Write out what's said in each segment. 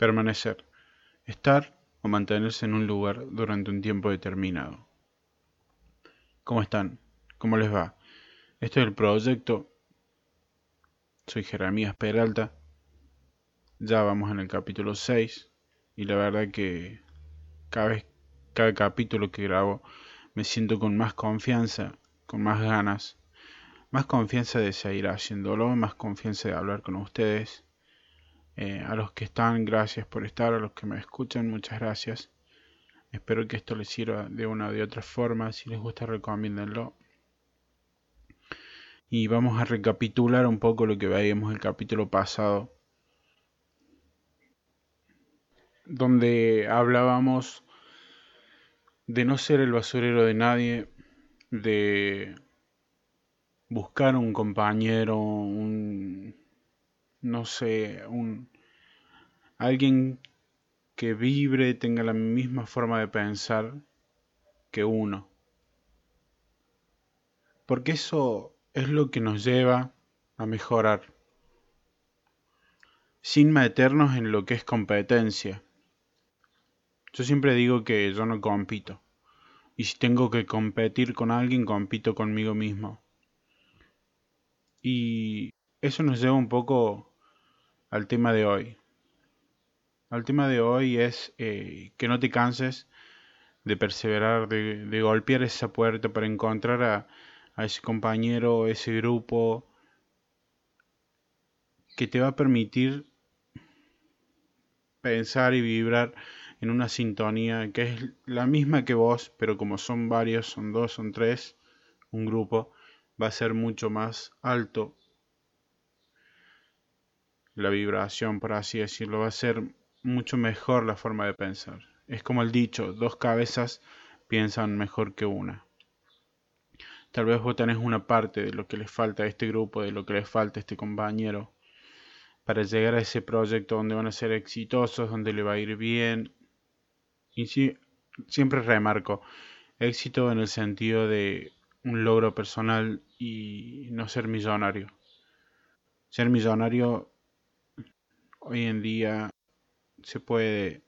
Permanecer. Estar o mantenerse en un lugar durante un tiempo determinado. ¿Cómo están? ¿Cómo les va? Este es el proyecto. Soy Jeremías Peralta. Ya vamos en el capítulo 6 y la verdad que cada vez, cada capítulo que grabo me siento con más confianza, con más ganas, más confianza de seguir haciéndolo, más confianza de hablar con ustedes eh, a los que están, gracias por estar. A los que me escuchan, muchas gracias. Espero que esto les sirva de una o de otra forma. Si les gusta, recomiéndenlo. Y vamos a recapitular un poco lo que veíamos el capítulo pasado. Donde hablábamos de no ser el basurero de nadie, de buscar un compañero, un, no sé, un, alguien que vibre, tenga la misma forma de pensar que uno. Porque eso es lo que nos lleva a mejorar, sin meternos en lo que es competencia. Yo siempre digo que yo no compito. Y si tengo que competir con alguien, compito conmigo mismo. Y eso nos lleva un poco al tema de hoy. Al tema de hoy es eh, que no te canses de perseverar, de, golpear esa puerta para encontrar a, a ese compañero, ese grupo que te va a permitir pensar y vibrar en una sintonía que es la misma que vos, pero como son varios, son dos, son tres, un grupo, va a ser mucho más alto la vibración, por así decirlo, va a ser mucho mejor la forma de pensar. Es como el dicho, dos cabezas piensan mejor que una. Tal vez vos tenés una parte de lo que les falta a este grupo, de lo que les falta a este compañero, para llegar a ese proyecto donde van a ser exitosos, donde le va a ir bien. Y siempre remarco, éxito en el sentido de un logro personal y no ser millonario. Ser millonario hoy en día se puede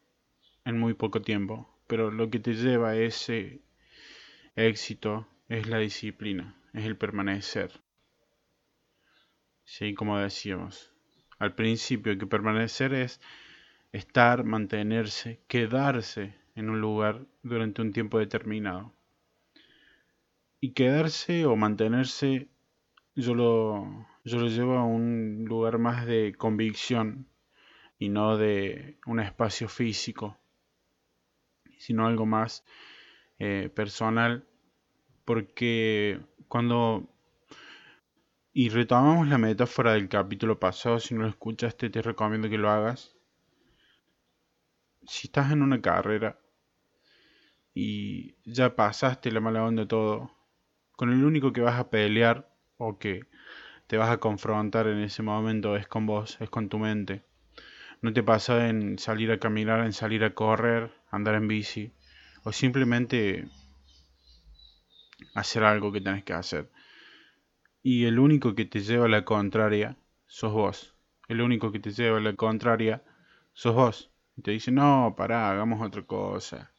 en muy poco tiempo, pero lo que te lleva a ese éxito es la disciplina, es el permanecer. Sí, como decíamos, al principio que permanecer es estar, mantenerse, quedarse en un lugar durante un tiempo determinado. Y quedarse o mantenerse, yo lo, yo lo llevo a un lugar más de convicción y no de un espacio físico, sino algo más eh, personal, porque cuando... Y retomamos la metáfora del capítulo pasado, si no lo escuchaste te recomiendo que lo hagas. Si estás en una carrera y ya pasaste la mala onda todo, con el único que vas a pelear o que te vas a confrontar en ese momento es con vos, es con tu mente. No te pasa en salir a caminar, en salir a correr, andar en bici o simplemente hacer algo que tenés que hacer. Y el único que te lleva a la contraria sos vos. El único que te lleva a la contraria sos vos. Y te dice, no, pará, hagamos otra cosa.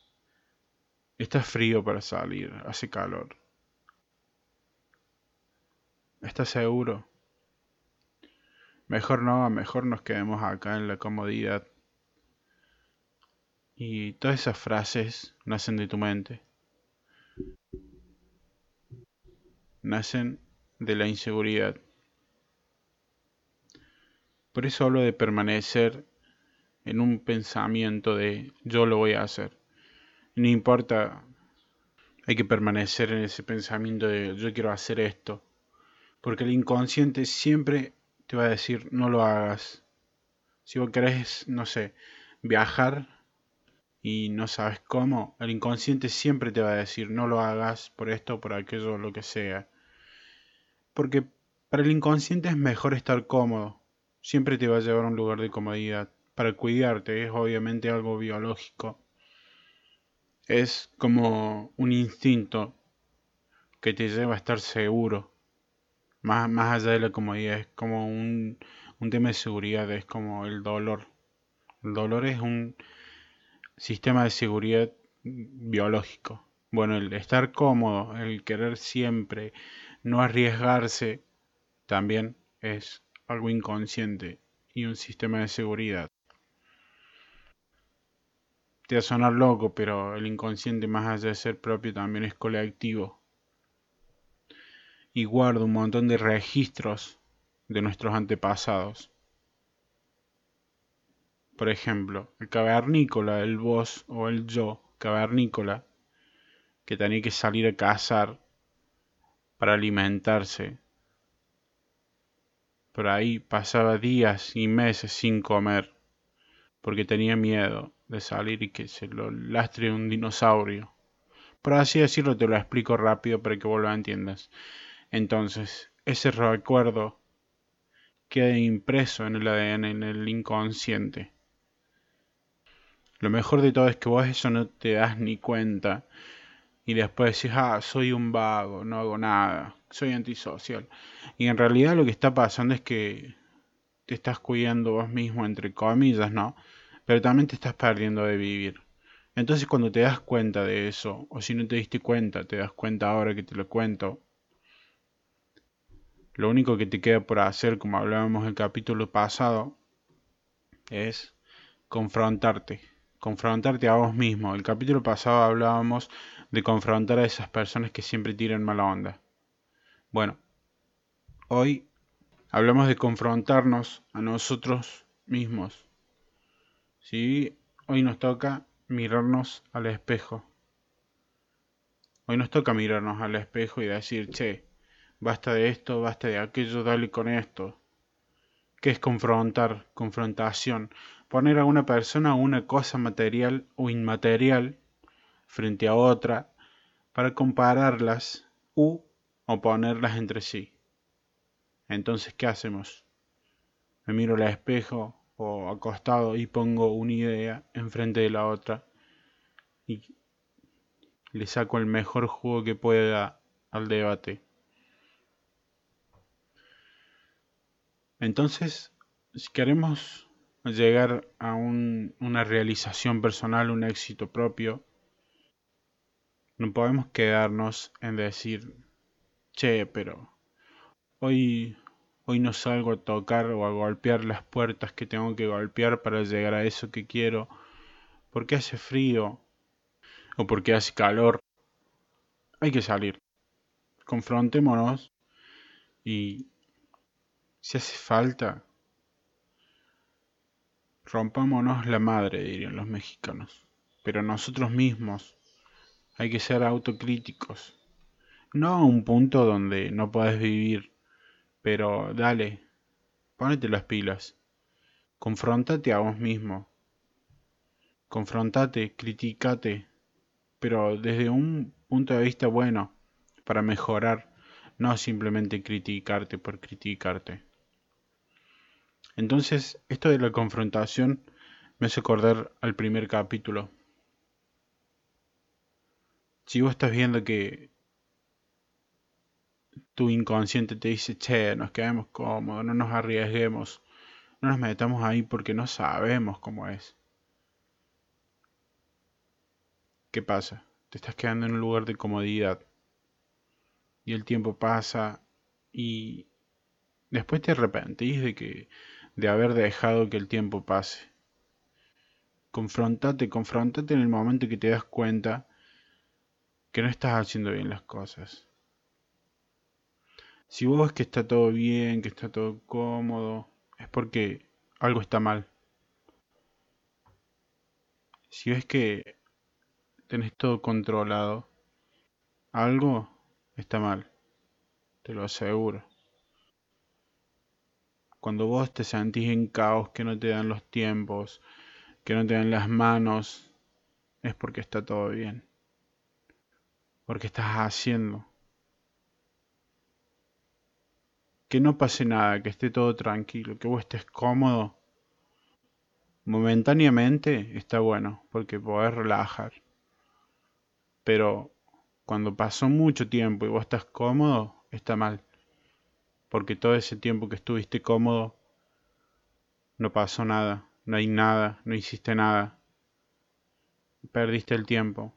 Está frío para salir, hace calor. ¿Estás seguro? Mejor no, mejor nos quedemos acá en la comodidad. Y todas esas frases nacen de tu mente. Nacen de la inseguridad. Por eso hablo de permanecer en un pensamiento de yo lo voy a hacer. No importa, hay que permanecer en ese pensamiento de yo quiero hacer esto. Porque el inconsciente siempre te va a decir no lo hagas. Si vos querés, no sé, viajar y no sabes cómo, el inconsciente siempre te va a decir no lo hagas por esto, por aquello, lo que sea. Porque para el inconsciente es mejor estar cómodo. Siempre te va a llevar a un lugar de comodidad. Para cuidarte es obviamente algo biológico. Es como un instinto que te lleva a estar seguro más, más allá de la comodidad, es como un, un tema de seguridad, es como el dolor. El dolor es un sistema de seguridad biológico. Bueno, el estar cómodo, el querer siempre, no arriesgarse, también es algo inconsciente y un sistema de seguridad. Te va a sonar loco, pero el inconsciente más allá de ser propio también es colectivo. Y guarda un montón de registros de nuestros antepasados. Por ejemplo, el cavernícola, el vos o el yo cavernícola, que tenía que salir a cazar para alimentarse. Por ahí pasaba días y meses sin comer, porque tenía miedo de salir y que se lo lastre un dinosaurio. Por así decirlo, te lo explico rápido para que vos lo entiendas. Entonces, ese recuerdo queda impreso en el ADN, en el inconsciente. Lo mejor de todo es que vos eso no te das ni cuenta. Y después decís, ah, soy un vago, no hago nada, soy antisocial. Y en realidad lo que está pasando es que te estás cuidando vos mismo, entre comillas, ¿no? Pero también te estás perdiendo de vivir. Entonces cuando te das cuenta de eso, o si no te diste cuenta, te das cuenta ahora que te lo cuento, lo único que te queda por hacer, como hablábamos el capítulo pasado, es confrontarte confrontarte a vos mismo. El capítulo pasado hablábamos de confrontar a esas personas que siempre tiran mala onda. Bueno, hoy hablamos de confrontarnos a nosotros mismos. ¿Sí? Hoy nos toca mirarnos al espejo. Hoy nos toca mirarnos al espejo y decir, che, basta de esto, basta de aquello, dale con esto. ¿Qué es confrontar? Confrontación poner a una persona o una cosa material o inmaterial frente a otra para compararlas u oponerlas entre sí. Entonces, ¿qué hacemos? Me miro al espejo o acostado y pongo una idea enfrente de la otra y le saco el mejor jugo que pueda al debate. Entonces, si queremos llegar a una realización personal, un éxito propio, no podemos quedarnos en decir, che, pero hoy, hoy no salgo a tocar o a golpear las puertas que tengo que golpear para llegar a eso que quiero, porque hace frío o porque hace calor. Hay que salir. Confrontémonos y si hace falta, Rompámonos la madre, dirían los mexicanos. Pero nosotros mismos hay que ser autocríticos. No a un punto donde no puedes vivir, pero dale, ponete las pilas. Confróntate a vos mismo. Confrontate, criticate, pero desde un punto de vista bueno, para mejorar, no simplemente criticarte por criticarte. Entonces, esto de la confrontación me hace acordar al primer capítulo. Si vos estás viendo que tu inconsciente te dice, che, nos quedemos cómodos, no nos arriesguemos, no nos metamos ahí porque no sabemos cómo es. ¿Qué pasa? Te estás quedando en un lugar de comodidad. Y el tiempo pasa y después te arrepentís de que de haber dejado que el tiempo pase. Confrontate, confrontate en el momento que te das cuenta que no estás haciendo bien las cosas. Si vos ves que está todo bien, que está todo cómodo, es porque algo está mal. Si ves que tenés todo controlado, algo está mal, te lo aseguro. Cuando vos te sentís en caos, que no te dan los tiempos, que no te dan las manos, es porque está todo bien. Porque estás haciendo. Que no pase nada, que esté todo tranquilo, que vos estés cómodo. Momentáneamente está bueno, porque podés relajar. Pero cuando pasó mucho tiempo y vos estás cómodo, está mal porque todo ese tiempo que estuviste cómodo no pasó nada no hay nada, no hiciste nada. Perdiste el tiempo.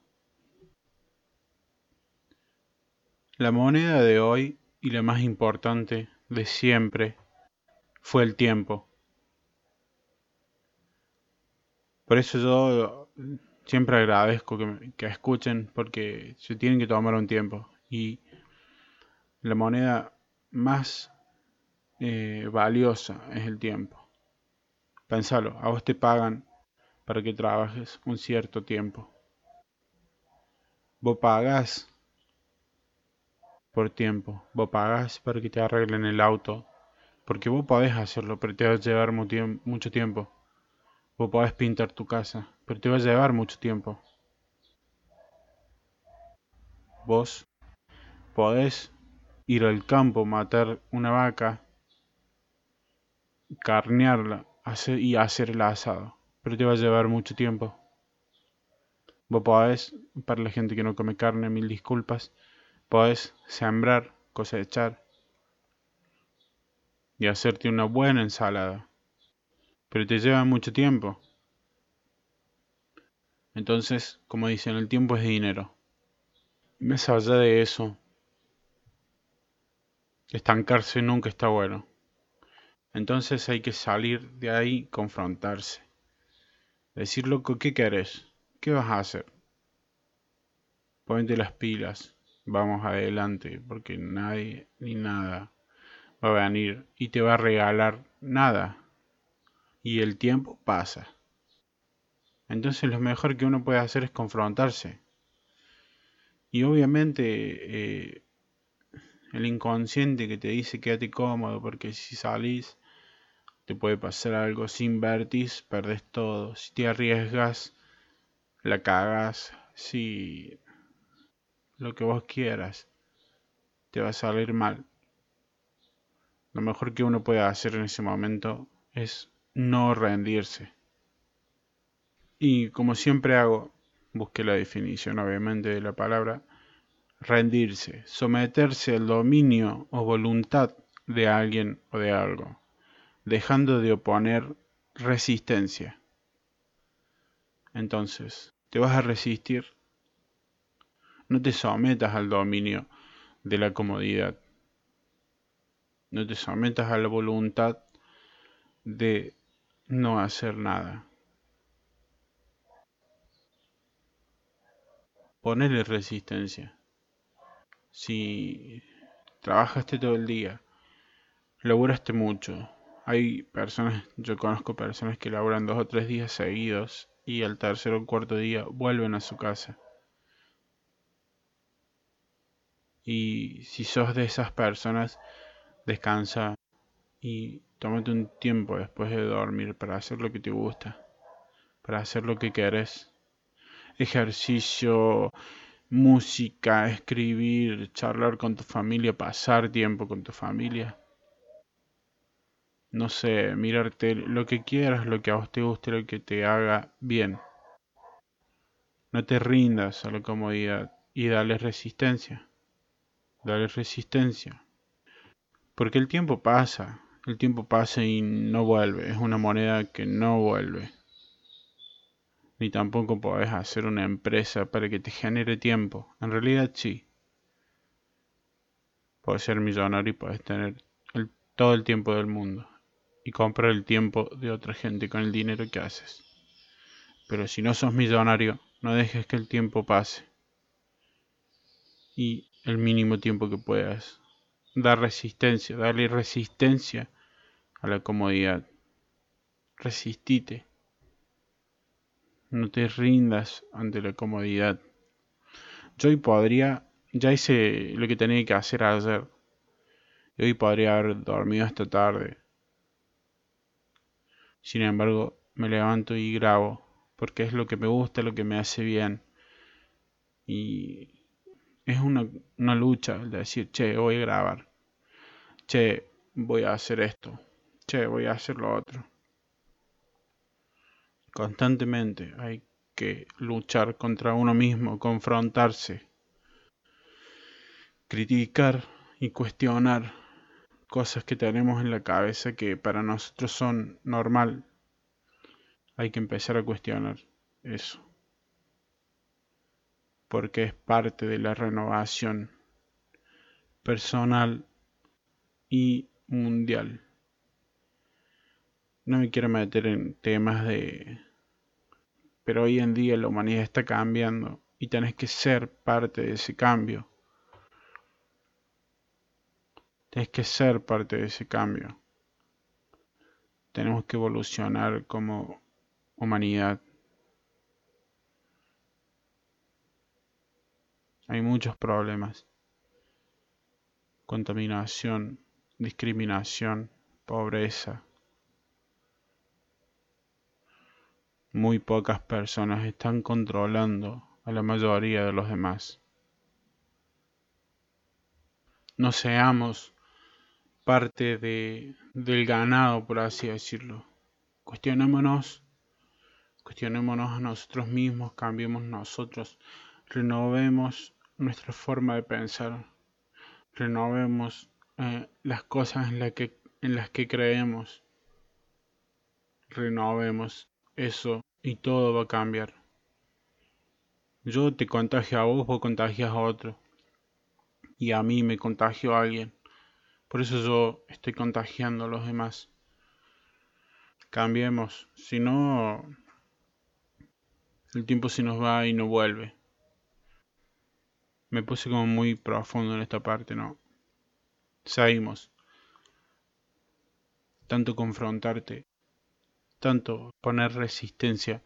La moneda de hoy y la más importante de siempre fue el tiempo. Por eso yo siempre agradezco que, escuchen porque se tienen que tomar un tiempo. Y la moneda más eh, valiosa es el tiempo. Pensalo, a vos te pagan para que trabajes un cierto tiempo. Vos pagas por tiempo, vos pagas para que te arreglen el auto, porque vos podés hacerlo, pero te va a llevar mucho tiempo. Vos podés pintar tu casa, pero te va a llevar mucho tiempo. Vos podés ir al campo, matar una vaca, carnearla y hacer el asado pero te va a llevar mucho tiempo. Vos podés, para la gente que no come carne, mil disculpas, podés sembrar, cosechar y hacerte una buena ensalada, pero te lleva mucho tiempo. Entonces, como dicen, el tiempo es dinero. Más allá de eso, estancarse nunca está bueno. Entonces hay que salir de ahí confrontarse. Decir, loco, ¿qué querés? ¿Qué vas a hacer? Ponte las pilas, vamos adelante, porque nadie ni nada va a venir y te va a regalar nada. Y el tiempo pasa. Entonces lo mejor que uno puede hacer es confrontarse. Y obviamente eh, el inconsciente que te dice quédate cómodo porque si salís te puede pasar algo. Si invertís, perdés todo. Si te arriesgas, la cagas. Si lo que vos quieras, te va a salir mal. Lo mejor que uno puede hacer en ese momento es no rendirse. Y como siempre hago, busqué la definición obviamente de la palabra rendirse, someterse al dominio o voluntad de alguien o de algo dejando de oponer resistencia. Entonces, ¿te vas a resistir? No te sometas al dominio de la comodidad. No te sometas a la voluntad de no hacer nada. Ponele resistencia. Si trabajaste todo el día, laburaste mucho, hay personas, yo conozco personas que laburan dos o tres días seguidos y al tercer o cuarto día vuelven a su casa. Y si sos de esas personas, descansa y tómate un tiempo después de dormir para hacer lo que te gusta, para hacer lo que querés. Ejercicio, música, escribir, charlar con tu familia, pasar tiempo con tu familia no sé, mirarte lo que quieras, lo que a vos te guste, lo que te haga bien. No te rindas a la comodidad y dale resistencia. Dale resistencia. Porque el tiempo pasa, el tiempo pasa y no vuelve, es una moneda que no vuelve. Ni tampoco podés hacer una empresa para que te genere tiempo. En realidad sí. Puedes ser millonario y puedes tener todo el tiempo del mundo y comprar el tiempo de otra gente con el dinero que haces. Pero si no sos millonario, no dejes que el tiempo pase. Y el mínimo tiempo que puedas. Dar resistencia, darle resistencia a la comodidad. Resistite. No te rindas ante la comodidad. Yo hoy podría, ya hice lo que tenía que hacer ayer. Y hoy podría haber dormido esta tarde sin embargo, me levanto y grabo, porque es lo que me gusta, lo que me hace bien. Y es una, una lucha de decir, che, voy a grabar. Che, voy a hacer esto. Che, voy a hacer lo otro. Constantemente hay que luchar contra uno mismo, confrontarse, criticar y cuestionar cosas que tenemos en la cabeza que para nosotros son normal hay que empezar a cuestionar eso. Porque es parte de la renovación personal y mundial. No me quiero meter en temas de... Pero hoy en día la humanidad está cambiando y tenés que ser parte de ese cambio. Tenés que ser parte de ese cambio. Tenemos que evolucionar como humanidad. Hay muchos problemas. Contaminación, discriminación, pobreza. Muy pocas personas están controlando a la mayoría de los demás. No seamos parte de, del ganado, por así decirlo. Cuestionémonos, cuestionémonos a nosotros mismos, cambiemos nosotros, renovemos nuestra forma de pensar, renovemos eh, las cosas en las que creemos, renovemos eso y todo va a cambiar. Yo te contagio a vos, vos contagias a otro. Y a mí me contagio a alguien. Por eso yo estoy contagiando a los demás. Cambiemos. Si no, el tiempo se nos va y no vuelve. Me puse como muy profundo en esta parte, ¿no? Seguimos. Tanto confrontarte, tanto poner resistencia,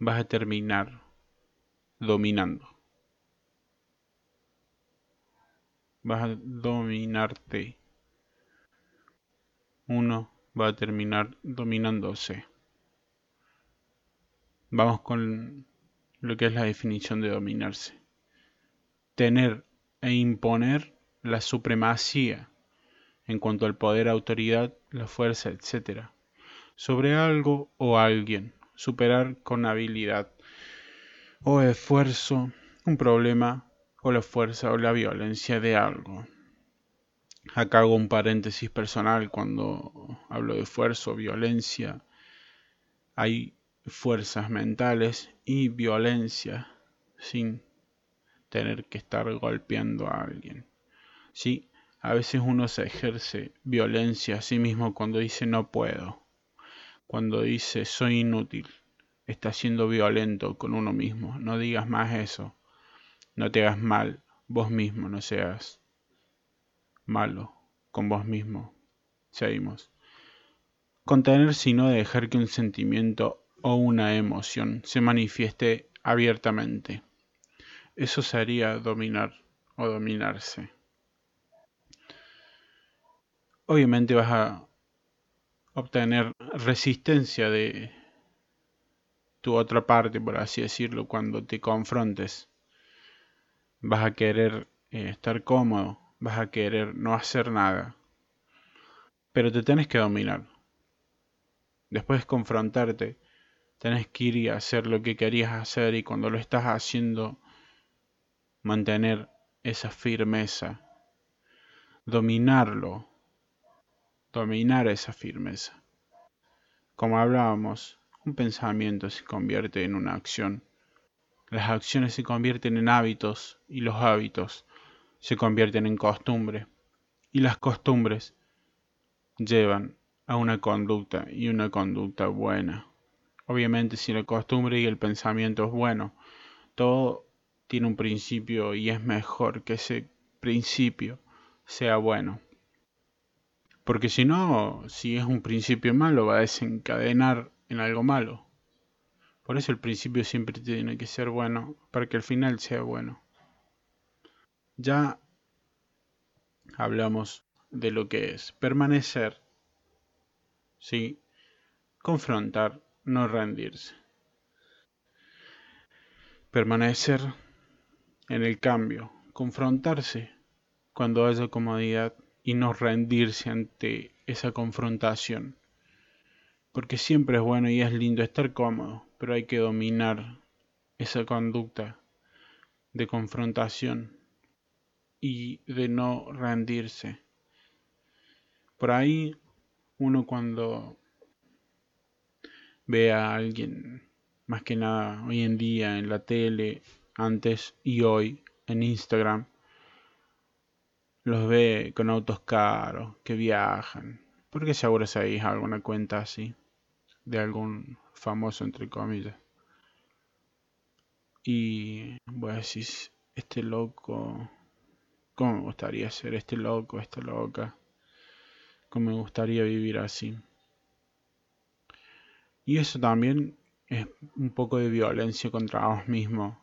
vas a terminar dominando. Vas a dominarte. Uno va a terminar dominándose. Vamos con lo que es la definición de dominarse. Tener e imponer la supremacía en cuanto al poder, autoridad, la fuerza, etc. sobre algo o alguien. Superar con habilidad o esfuerzo, un problema o la fuerza o la violencia de algo. Acá hago un paréntesis personal cuando hablo de esfuerzo o violencia. Hay fuerzas mentales y violencia sin tener que estar golpeando a alguien. Sí, a veces uno se ejerce violencia a sí mismo cuando dice no puedo, cuando dice soy inútil, está siendo violento con uno mismo. No digas más eso. No te hagas mal vos mismo, no seas malo con vos mismo. Seguimos. Contener sino dejar que un sentimiento o una emoción se manifieste abiertamente. Eso sería dominar o dominarse. Obviamente vas a obtener resistencia de, tu otra parte, por así decirlo, cuando te confrontes. Vas a querer eh, estar cómodo, vas a querer no hacer nada. Pero te tenés que dominar. Después de confrontarte, tenés que ir y hacer lo que querías hacer y cuando lo estás haciendo, mantener esa firmeza. Dominarlo. Dominar esa firmeza. Como hablábamos, un pensamiento se convierte en una acción. Las acciones se convierten en hábitos y los hábitos se convierten en costumbre. Y las costumbres llevan a una conducta y una conducta buena. Obviamente si la costumbre y el pensamiento es bueno, todo tiene un principio y es mejor que ese principio sea bueno. Porque si no, si es un principio malo, va a desencadenar en algo malo. Por eso el principio siempre tiene que ser bueno, para que el final sea bueno. Ya hablamos de lo que es permanecer, ¿sí? confrontar, no rendirse. Permanecer en el cambio, confrontarse cuando haya comodidad y no rendirse ante esa confrontación porque siempre es bueno y es lindo estar cómodo, pero hay que dominar esa conducta de confrontación y de no rendirse. Por ahí uno cuando ve a alguien, más que nada hoy en día en la tele, antes y hoy en Instagram, los ve con autos caros, que viajan. Porque seguro sabéis alguna cuenta así, de algún famoso entre comillas. Y voy a decir, este loco, ¿cómo me gustaría ser este loco, esta loca? ¿Cómo me gustaría vivir así? Y eso también es un poco de violencia contra vos mismo.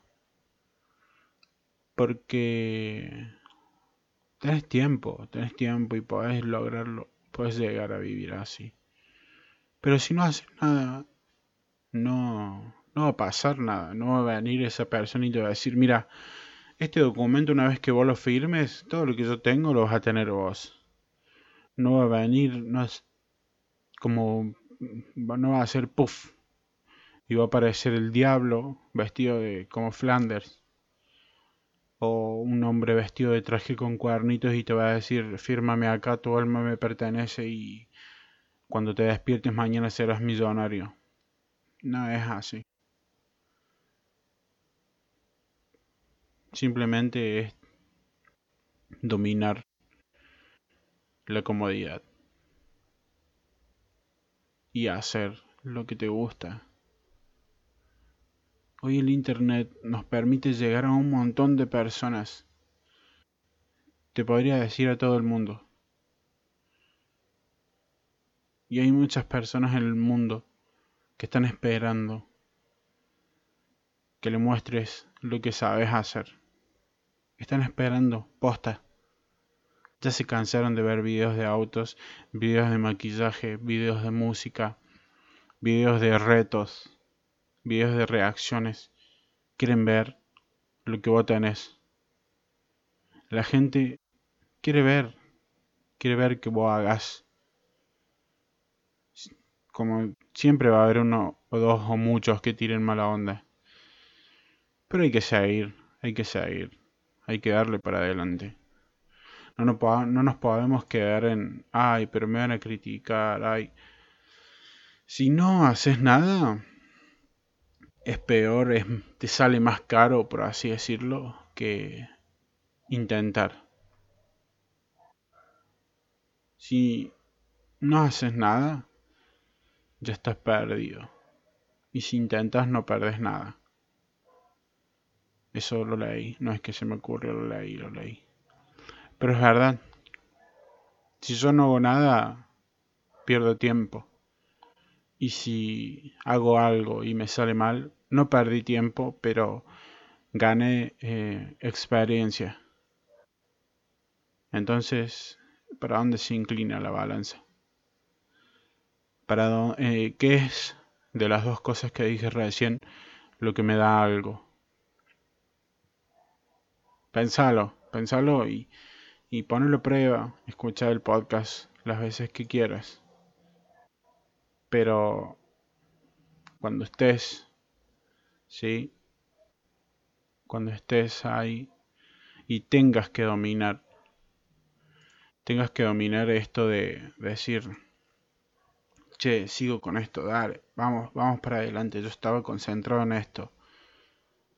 Porque tenés tiempo, tenés tiempo y podés lograrlo, podés llegar a vivir así. Pero si no haces nada, no, no va a pasar nada, no va a venir esa persona y te va a decir, mira, este documento una vez que vos lo firmes, todo lo que yo tengo lo vas a tener vos. No va a venir, no es como, no va a ser puff. Y va a aparecer el diablo vestido de como Flanders. O un hombre vestido de traje con cuernitos y te va a decir, fírmame acá, tu alma me pertenece y cuando te despiertes mañana serás millonario. No es así. Simplemente es dominar la comodidad y hacer lo que te gusta. Hoy el Internet nos permite llegar a un montón de personas. Te podría decir a todo el mundo. Y hay muchas personas en el mundo que están esperando que le muestres lo que sabes hacer. Están esperando, posta. Ya se cansaron de ver videos de autos, videos de maquillaje, videos de música, videos de retos, videos de reacciones. Quieren ver lo que vos tenés. La gente quiere ver, quiere ver que vos hagas. Como siempre va a haber uno o dos o muchos que tiren mala onda. Pero hay que seguir, hay que seguir hay que darle para adelante. No nos, no nos podemos quedar en, ay, pero me van a criticar, ay. Si no haces nada, es peor, es, te sale más caro, por así decirlo, que intentar. Si no haces nada, ya estás perdido. Y si intentas, no perdes nada. Eso lo leí, no es que se me ocurrió, lo leí, lo leí. Pero es verdad. Si yo no hago nada, pierdo tiempo. Y si hago algo y me sale mal, no perdí tiempo, pero gané eh, experiencia. Entonces, ¿para dónde se inclina la balanza? ¿Para eh, ¿Qué es de las dos cosas que dije recién lo que me da algo? Pensalo, pensalo y, y ponelo a prueba. Escucha el podcast las veces que quieras. Pero cuando estés, ¿sí? Cuando estés ahí y tengas que dominar, tengas que dominar esto de, decir, che, sigo con esto, dale, vamos, vamos para adelante, yo estaba concentrado en esto.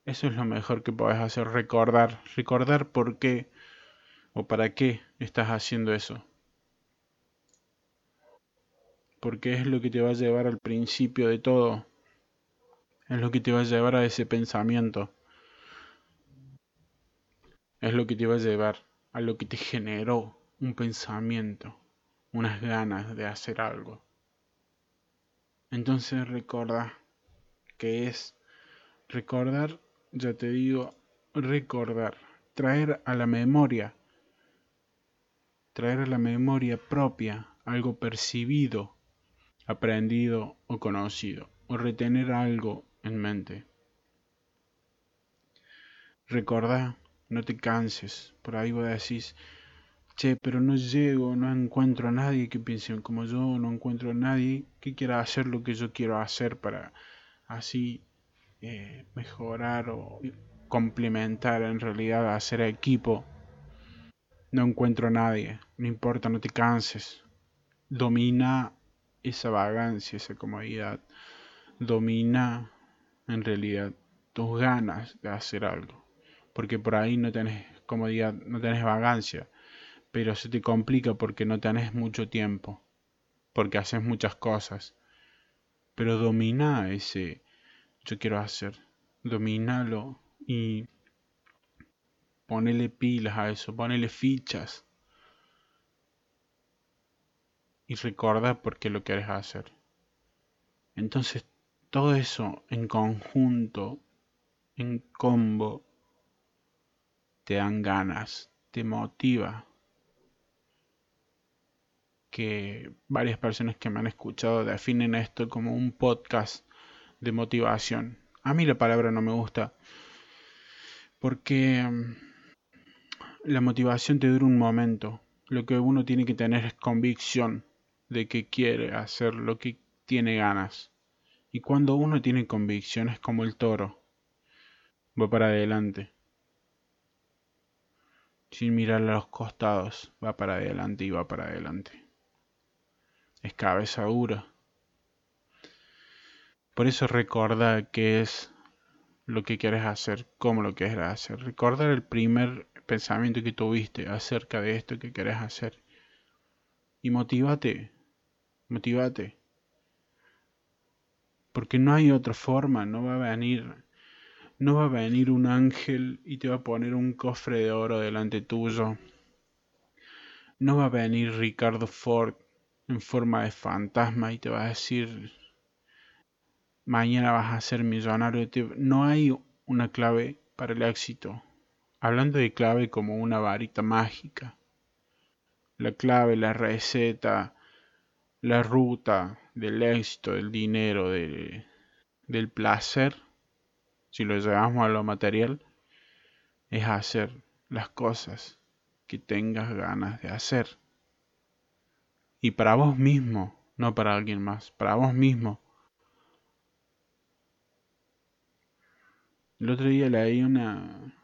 Eso es lo mejor que puedes hacer, recordar, recordar por qué o para qué estás haciendo eso. Porque es lo que te va a llevar al principio de todo. Es lo que te va a llevar a ese pensamiento. Es lo que te va a llevar a lo que te generó un pensamiento, unas ganas de hacer algo. Entonces recuerda que es recordar ya te digo, recordar, traer a la memoria, traer a la memoria propia algo percibido, aprendido o conocido, o retener algo en mente. Recordá, no te canses, por ahí vos decís, che, pero no llego, no encuentro a nadie que piense como yo, no encuentro a nadie que quiera hacer lo que yo quiero hacer para así eh, mejorar o complementar en realidad, hacer equipo. No encuentro a nadie, no importa, no te canses. Domina esa vagancia, esa comodidad. domina en realidad tus ganas de hacer algo. Porque por ahí no tenés comodidad, no tenés vagancia, pero se te complica porque no tenés mucho tiempo, porque haces muchas cosas. Pero domina ese yo quiero hacer, dominalo y ponele pilas a eso, ponele fichas y recuerda por qué lo quieres hacer. Entonces, todo eso en conjunto, en combo, te dan ganas, te motiva. Que varias personas que me han escuchado definen esto como un podcast de motivación. A mí la palabra no me gusta porque mm, la motivación te dura un momento. Lo que uno tiene que tener es convicción de que quiere hacer lo que tiene ganas. Y cuando uno tiene convicciones como el toro, va para adelante. Sin mirar a los costados, va para adelante y va para adelante. Es cabeza dura. Por eso recuerda qué es lo que quieres hacer, cómo lo quieres hacer. Recordar el primer pensamiento que tuviste acerca de esto que quieres hacer. Y motívate Motivate. Porque no hay otra forma, no va a venir, no va a venir un ángel y te va a poner un cofre de oro delante tuyo. No va a venir Ricardo Ford en forma de fantasma y te va a decir, mañana vas a ser millonario. No hay una clave para el éxito. Hablando de clave como una varita mágica. La clave, la receta, la ruta del éxito, del dinero, del placer, si lo llevamos a lo material, es hacer las cosas que tengas ganas de hacer. Y para vos mismo, no para alguien más, para vos mismo. El otro día leí una,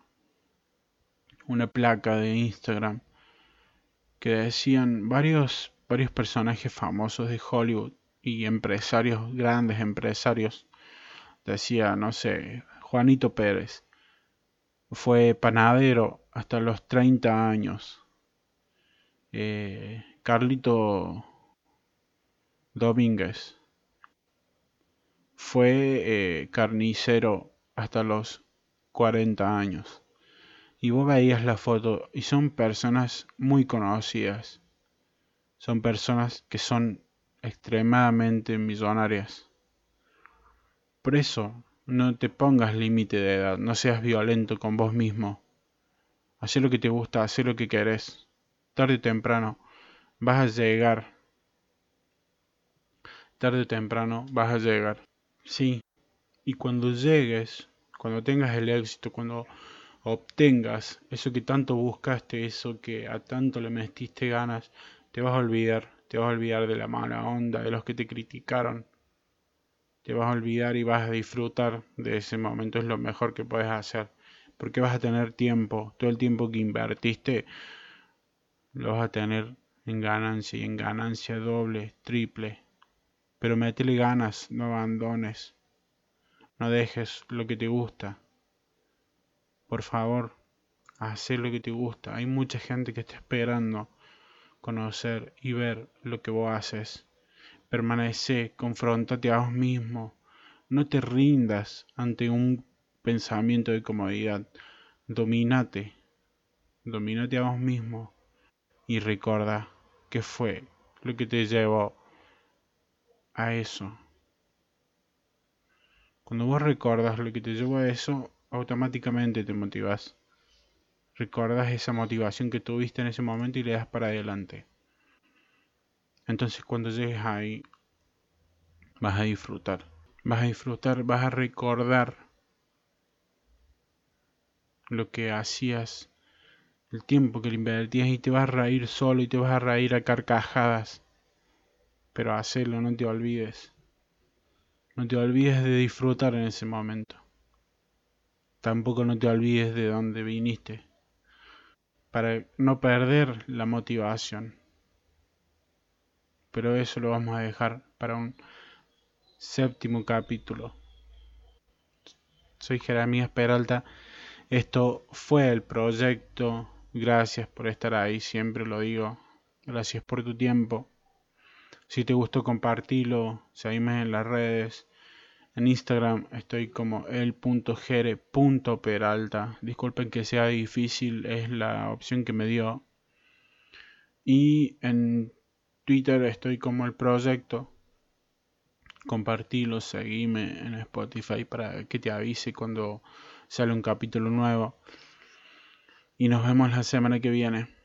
una placa de Instagram que decían varios varios personajes famosos de Hollywood y empresarios, grandes empresarios. Decía, no sé, Juanito Pérez. Fue panadero hasta los 30 años. Eh, Carlito Domínguez fue eh, carnicero hasta los 40 años. Y vos veías la foto y son personas muy conocidas son personas que son extremadamente millonarias. Por eso, no te pongas límite de edad, no seas violento con vos mismo. Haz lo que te gusta, haz lo que querés. Tarde o temprano vas a llegar. Tarde o temprano vas a llegar. Sí. Y cuando llegues, cuando tengas el éxito, cuando obtengas eso que tanto buscaste, eso que a tanto le metiste ganas, te vas a olvidar, te vas a olvidar de la mala onda, de los que te criticaron. Te vas a olvidar y vas a disfrutar de ese momento, es lo mejor que puedes hacer. Porque vas a tener tiempo, todo el tiempo que invertiste, lo vas a tener en ganancia y en ganancia doble, triple. Pero métele ganas, no abandones. No dejes lo que te gusta. Por favor, haz lo que te gusta. Hay mucha gente que está esperando conocer y ver lo que vos haces. Permanece, confrontate a vos mismo. No te rindas ante un pensamiento de comodidad. Domínate. Domínate a vos mismo. Y recuerda qué fue lo que te llevó a eso. Cuando vos recuerdas lo que te llevó a eso, automáticamente te motivas recuerdas esa motivación que tuviste en ese momento y le das para adelante. Entonces cuando llegues ahí, vas a disfrutar. Vas a disfrutar, vas a recordar lo que hacías, el tiempo que le invertías y te vas a reír solo y te vas a reír a carcajadas. Pero hacelo, no te olvides. No te olvides de disfrutar en ese momento. Tampoco no te olvides de dónde viniste para no perder la motivación. Pero eso lo vamos a dejar para un séptimo capítulo. Soy Jeremías Peralta. Esto fue el proyecto. Gracias por estar ahí, siempre lo digo. Gracias por tu tiempo. Si te gustó, compartilo. Seguime en las redes. En Instagram estoy como el.gere.peralta. Disculpen que sea difícil, es la opción que me dio. Y en Twitter estoy como el proyecto. Compartilo, seguime en Spotify para que te avise cuando sale un capítulo nuevo. Y nos vemos la semana que viene.